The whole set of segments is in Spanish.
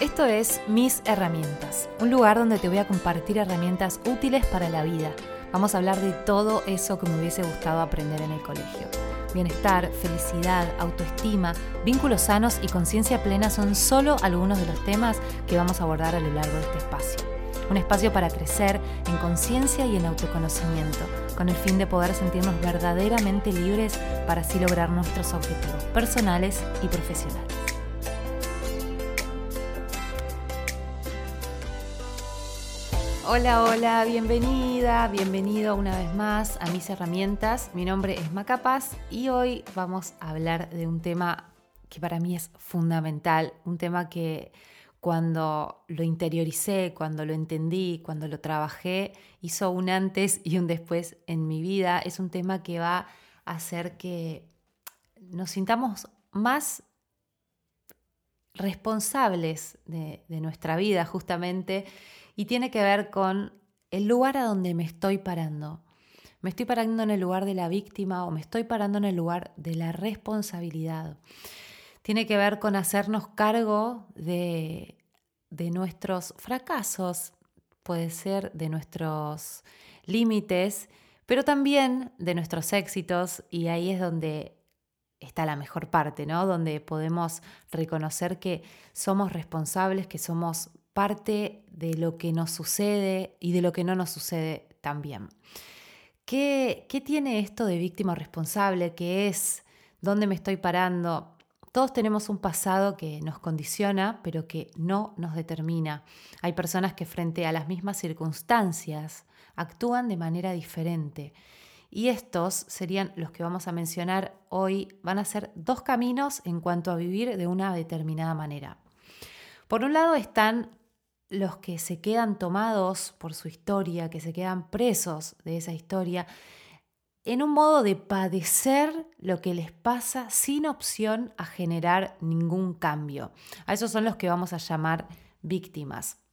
Esto es Mis Herramientas, un lugar donde te voy a compartir herramientas útiles para la vida. Vamos a hablar de todo eso que me hubiese gustado aprender en el colegio. Bienestar, felicidad, autoestima, vínculos sanos y conciencia plena son solo algunos de los temas que vamos a abordar a lo largo de este espacio. Un espacio para crecer en conciencia y en autoconocimiento, con el fin de poder sentirnos verdaderamente libres para así lograr nuestros objetivos personales y profesionales. Hola, hola, bienvenida, bienvenido una vez más a mis herramientas. Mi nombre es Macapaz y hoy vamos a hablar de un tema que para mí es fundamental, un tema que cuando lo interioricé, cuando lo entendí, cuando lo trabajé, hizo un antes y un después en mi vida. Es un tema que va a hacer que nos sintamos más responsables de, nuestra vida justamente y tiene que ver con el lugar a donde me estoy parando. ¿Me estoy parando en el lugar de la víctima o me estoy parando en el lugar de la responsabilidad? Tiene que ver con hacernos cargo de, de nuestros fracasos, puede ser de nuestros límites, pero también de nuestros éxitos y ahí es donde está la mejor parte, ¿no? Donde podemos reconocer que somos responsables, que somos parte de lo que nos sucede y de lo que no nos sucede también. ¿Qué, qué tiene esto de víctima responsable? ¿Qué es? ¿Dónde me estoy parando? Todos tenemos un pasado que nos condiciona, pero que no nos determina. Hay personas que frente a las mismas circunstancias actúan de manera diferente. Y estos serían los que vamos a mencionar hoy. Van a ser dos caminos en cuanto a vivir de una determinada manera. Por un lado están los que se quedan tomados por su historia, que se quedan presos de esa historia, en un modo de padecer lo que les pasa sin opción a generar ningún cambio. A esos son los que vamos a llamar víctimas.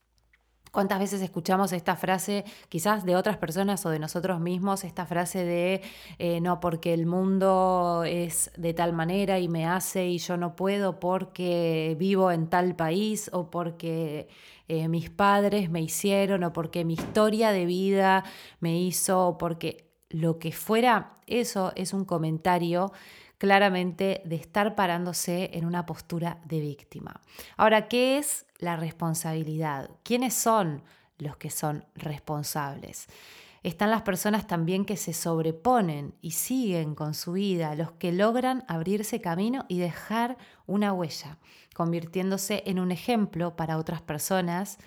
¿Cuántas veces escuchamos esta frase, quizás de otras personas o de nosotros mismos, esta frase de eh, no, porque el mundo es de tal manera y me hace y yo no puedo porque vivo en tal país o porque eh, mis padres me hicieron o porque mi historia de vida me hizo o porque lo que fuera, eso es un comentario claramente de estar parándose en una postura de víctima. Ahora, ¿qué es la responsabilidad? ¿Quiénes son los que son responsables? Están las personas también que se sobreponen y siguen con su vida, los que logran abrirse camino y dejar una huella, convirtiéndose en un ejemplo para otras personas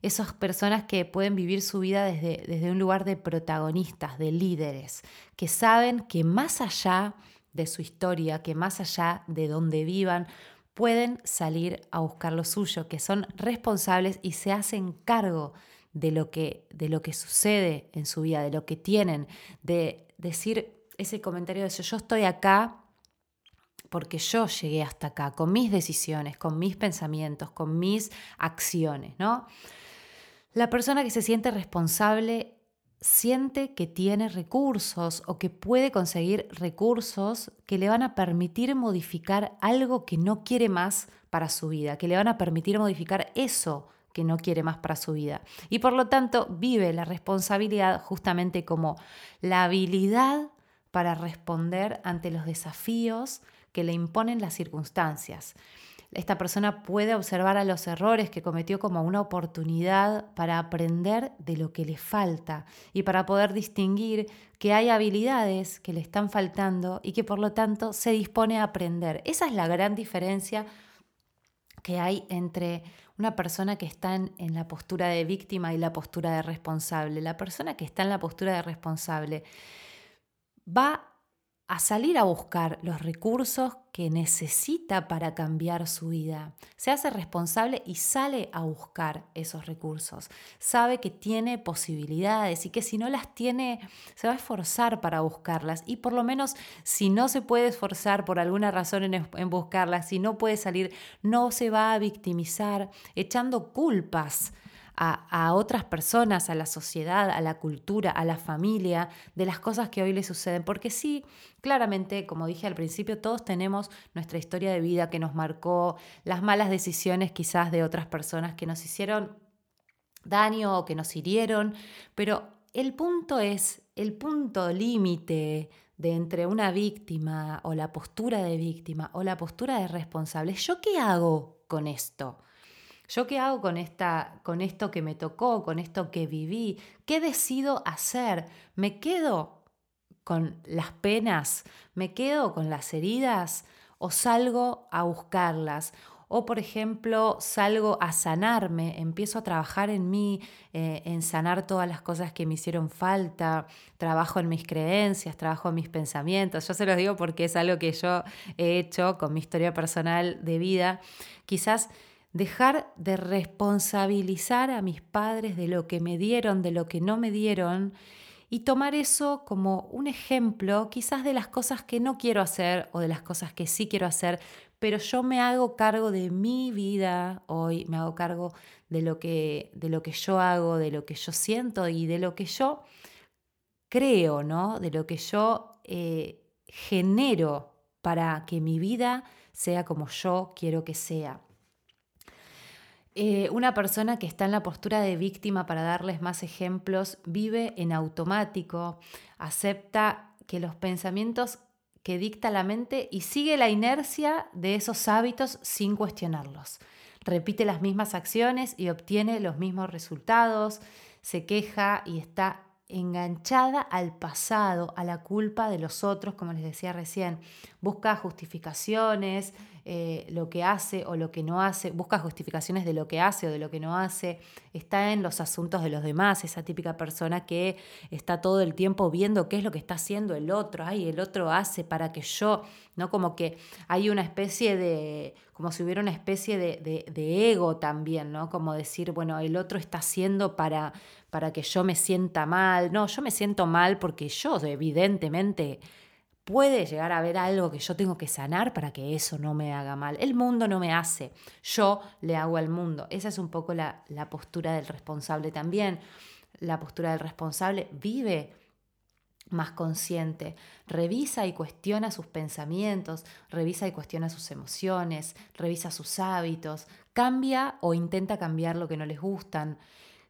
esas personas que pueden vivir su vida desde, desde, un lugar de protagonistas, de líderes, que saben que más allá de su historia, que más allá de donde vivan, pueden salir a buscar lo suyo, que son responsables y se hacen cargo de lo que, de lo que sucede en su vida, de lo que tienen, de decir ese comentario de yo estoy acá porque yo llegué hasta acá, con mis decisiones, con mis pensamientos, con mis acciones, ¿no? La persona que se siente responsable siente que tiene recursos o que puede conseguir recursos que le van a permitir modificar algo que no quiere más para su vida, que le van a permitir modificar eso que no quiere más para su vida. Y por lo tanto vive la responsabilidad justamente como la habilidad para responder ante los desafíos que le imponen las circunstancias. Esta persona puede observar a los errores que cometió como una oportunidad para aprender de lo que le falta y para poder distinguir que hay habilidades que le están faltando y que por lo tanto se dispone a aprender. Esa es la gran diferencia que hay entre una persona que está en, la postura de víctima y la postura de responsable. La persona que está en la postura de responsable va a salir a buscar los recursos que necesita para cambiar su vida. Se hace responsable y sale a buscar esos recursos. Sabe que tiene posibilidades y que si no las tiene, se va a esforzar para buscarlas. Y por lo menos si no se puede esforzar por alguna razón en, buscarlas, si no puede salir, no se va a victimizar echando culpas a, otras personas, a la sociedad, a la cultura, a la familia, de las cosas que hoy le suceden. Porque sí, claramente, como dije al principio, todos tenemos nuestra historia de vida que nos marcó, las malas decisiones quizás de otras personas que nos hicieron daño o que nos hirieron, pero el punto es, el punto límite de entre una víctima o la postura de víctima o la postura de responsable, ¿yo qué hago con esto? ¿Yo qué hago con, esta, con esto que me tocó, con esto que viví? ¿Qué decido hacer? ¿Me quedo con las penas? ¿Me quedo con las heridas? ¿O salgo a buscarlas? O, por ejemplo, salgo a sanarme, empiezo a trabajar en mí, eh, en sanar todas las cosas que me hicieron falta, trabajo en mis creencias, trabajo en mis pensamientos. Yo se los digo porque es algo que yo he hecho con mi historia personal de vida. Quizás dejar de responsabilizar a mis padres de lo que me dieron, de lo que no me dieron, y tomar eso como un ejemplo quizás de las cosas que no quiero hacer o de las cosas que sí quiero hacer, pero yo me hago cargo de mi vida hoy, me hago cargo de lo que, de lo que yo hago, de lo que yo siento y de lo que yo creo, ¿no? De lo que yo eh, genero para que mi vida sea como yo quiero que sea. Eh, una persona que está en la postura de víctima, para darles más ejemplos, vive en automático, acepta que los pensamientos que dicta la mente y sigue la inercia de esos hábitos sin cuestionarlos. Repite las mismas acciones y obtiene los mismos resultados, se queja y está enganchada al pasado, a la culpa de los otros, como les decía recién. Busca justificaciones, eh, lo que hace o lo que no hace, busca justificaciones de lo que hace o de lo que no hace, está en los asuntos de los demás, esa típica persona que está todo el tiempo viendo qué es lo que está haciendo el otro, ay, el otro hace para que yo, ¿no? Como que hay una especie de, como si hubiera una especie de, de, ego también, ¿no? Como decir, bueno, el otro está haciendo para, para que yo me sienta mal, no, yo me siento mal porque yo evidentemente puede llegar a haber algo que yo tengo que sanar para que eso no me haga mal. El mundo no me hace, yo le hago al mundo. Esa es un poco la, la postura del responsable también. La postura del responsable vive más consciente, revisa y cuestiona sus pensamientos, revisa y cuestiona sus emociones, revisa sus hábitos, cambia o intenta cambiar lo que no les gustan,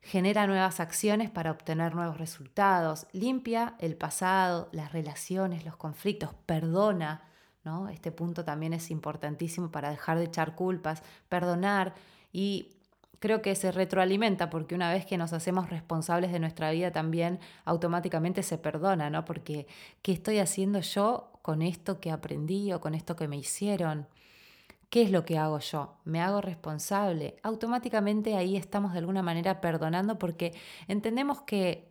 genera nuevas acciones para obtener nuevos resultados, limpia el pasado, las relaciones, los conflictos, perdona, ¿no? Este punto también es importantísimo para dejar de echar culpas, perdonar y creo que se retroalimenta porque una vez que nos hacemos responsables de nuestra vida también automáticamente se perdona, ¿no? Porque ¿qué estoy haciendo yo con esto que aprendí o con esto que me hicieron? ¿Qué es lo que hago yo? Me hago responsable. Automáticamente ahí estamos de alguna manera perdonando porque entendemos que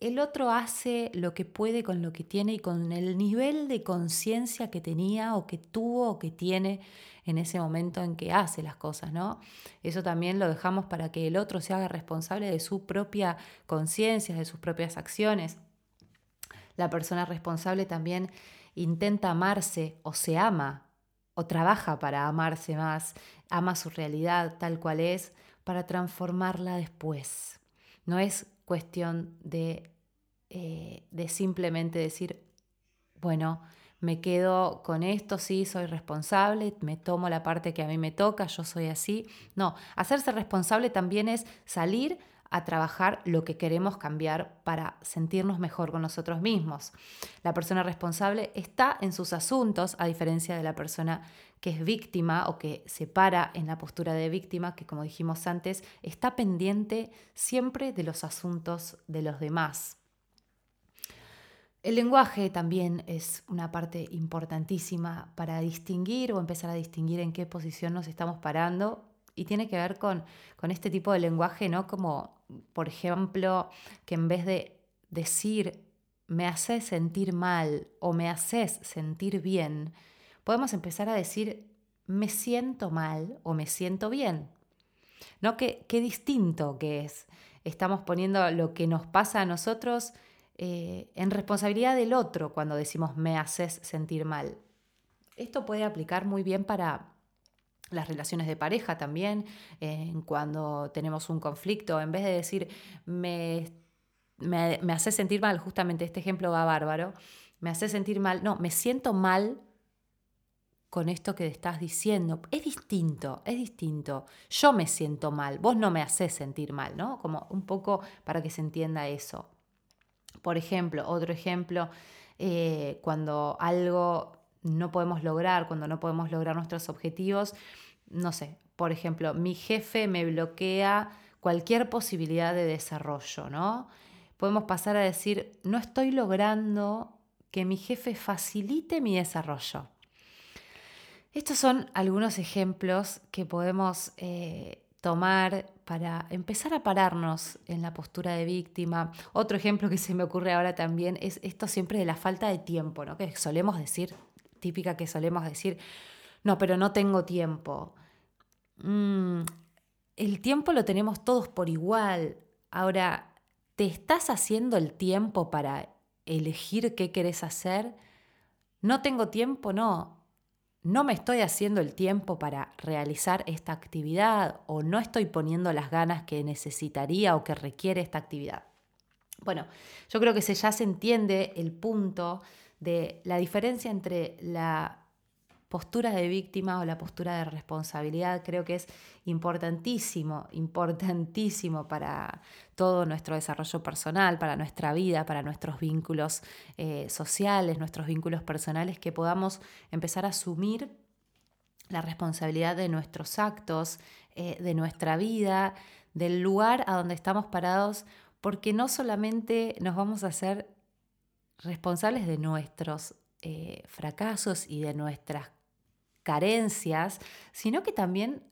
el otro hace lo que puede con lo que tiene y con el nivel de conciencia que tenía o que tuvo o que tiene en ese momento en que hace las cosas, ¿no? Eso también lo dejamos para que el otro se haga responsable de su propia conciencia, de sus propias acciones. La persona responsable también intenta amarse o se ama o trabaja para amarse más, ama su realidad tal cual es, para transformarla después. No es cuestión de, eh, de simplemente decir, bueno, me quedo con esto, sí, soy responsable, me tomo la parte que a mí me toca, yo soy así. No, hacerse responsable también es salir a trabajar lo que queremos cambiar para sentirnos mejor con nosotros mismos. La persona responsable está en sus asuntos, a diferencia de la persona que es víctima o que se para en la postura de víctima, que como dijimos antes, está pendiente siempre de los asuntos de los demás. El lenguaje también es una parte importantísima para distinguir o empezar a distinguir en qué posición nos estamos parando y tiene que ver con, con este tipo de lenguaje, ¿no? Como, por ejemplo, que en vez de decir me haces sentir mal o me haces sentir bien, podemos empezar a decir me siento mal o me siento bien. ¿No? Qué, qué distinto que es. Estamos poniendo lo que nos pasa a nosotros eh, en responsabilidad del otro cuando decimos me haces sentir mal. Esto puede aplicar muy bien para las relaciones de pareja también, cuando tenemos un conflicto, en vez de decir, me, me, hace sentir mal, justamente este ejemplo va bárbaro, me hace sentir mal, no, me siento mal con esto que estás diciendo. Es distinto, es distinto. Yo me siento mal, vos no me haces sentir mal, ¿no? Como un poco para que se entienda eso. Por ejemplo, otro ejemplo, eh, cuando algo no podemos lograr, cuando no podemos lograr nuestros objetivos, no sé, por ejemplo, mi jefe me bloquea cualquier posibilidad de desarrollo, ¿no? Podemos pasar a decir, no estoy logrando que mi jefe facilite mi desarrollo. Estos son algunos ejemplos que podemos eh, tomar para empezar a pararnos en la postura de víctima. Otro ejemplo que se me ocurre ahora también es esto siempre de la falta de tiempo, ¿no? que solemos decir, típica que solemos decir, no, pero no tengo tiempo. Mm, el tiempo lo tenemos todos por igual. Ahora, ¿te estás haciendo el tiempo para elegir qué querés hacer? No tengo tiempo, no no me estoy haciendo el tiempo para realizar esta actividad o no estoy poniendo las ganas que necesitaría o que requiere esta actividad. Bueno, yo creo que se, ya se entiende el punto de la diferencia entre la postura de víctima o la postura de responsabilidad creo que es importantísimo, importantísimo para todo nuestro desarrollo personal, para nuestra vida, para nuestros vínculos eh, sociales, nuestros vínculos personales, que podamos empezar a asumir la responsabilidad de nuestros actos, eh, de nuestra vida, del lugar a donde estamos parados, porque no solamente nos vamos a hacer responsables de nuestros eh, fracasos y de nuestras carencias, sino que también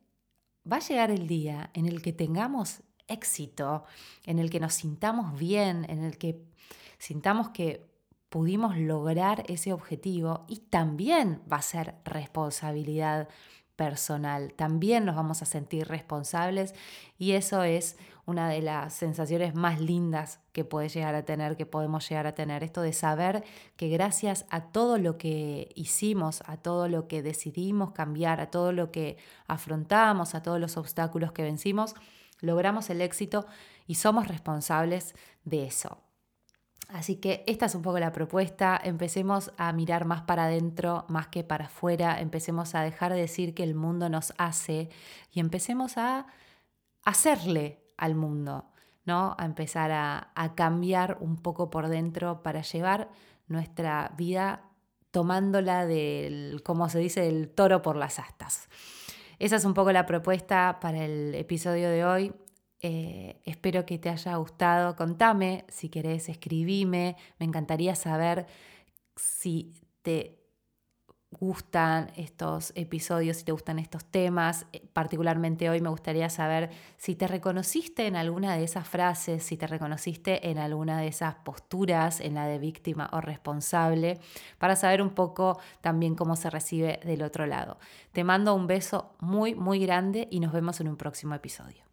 va a llegar el día en el que tengamos éxito, en el que nos sintamos bien, en el que sintamos que pudimos lograr ese objetivo y también va a ser responsabilidad personal, también nos vamos a sentir responsables y eso es una de las sensaciones más lindas que puede llegar a tener, que podemos llegar a tener, esto de saber que gracias a todo lo que hicimos, a todo lo que decidimos cambiar, a todo lo que afrontamos, a todos los obstáculos que vencimos, logramos el éxito y somos responsables de eso. Así que esta es un poco la propuesta, empecemos a mirar más para adentro más que para afuera, empecemos a dejar de decir que el mundo nos hace y empecemos a hacerle al mundo, ¿no? A empezar a, cambiar un poco por dentro para llevar nuestra vida tomándola del, como se dice, del toro por las astas. Esa es un poco la propuesta para el episodio de hoy. Eh, espero que te haya gustado. Contame si querés, escribime. Me encantaría saber si te gustan estos episodios, si te gustan estos temas. Eh, particularmente hoy me gustaría saber si te reconociste en alguna de esas frases, si te reconociste en alguna de esas posturas, en la de víctima o responsable, para saber un poco también cómo se recibe del otro lado. Te mando un beso muy, muy grande y nos vemos en un próximo episodio.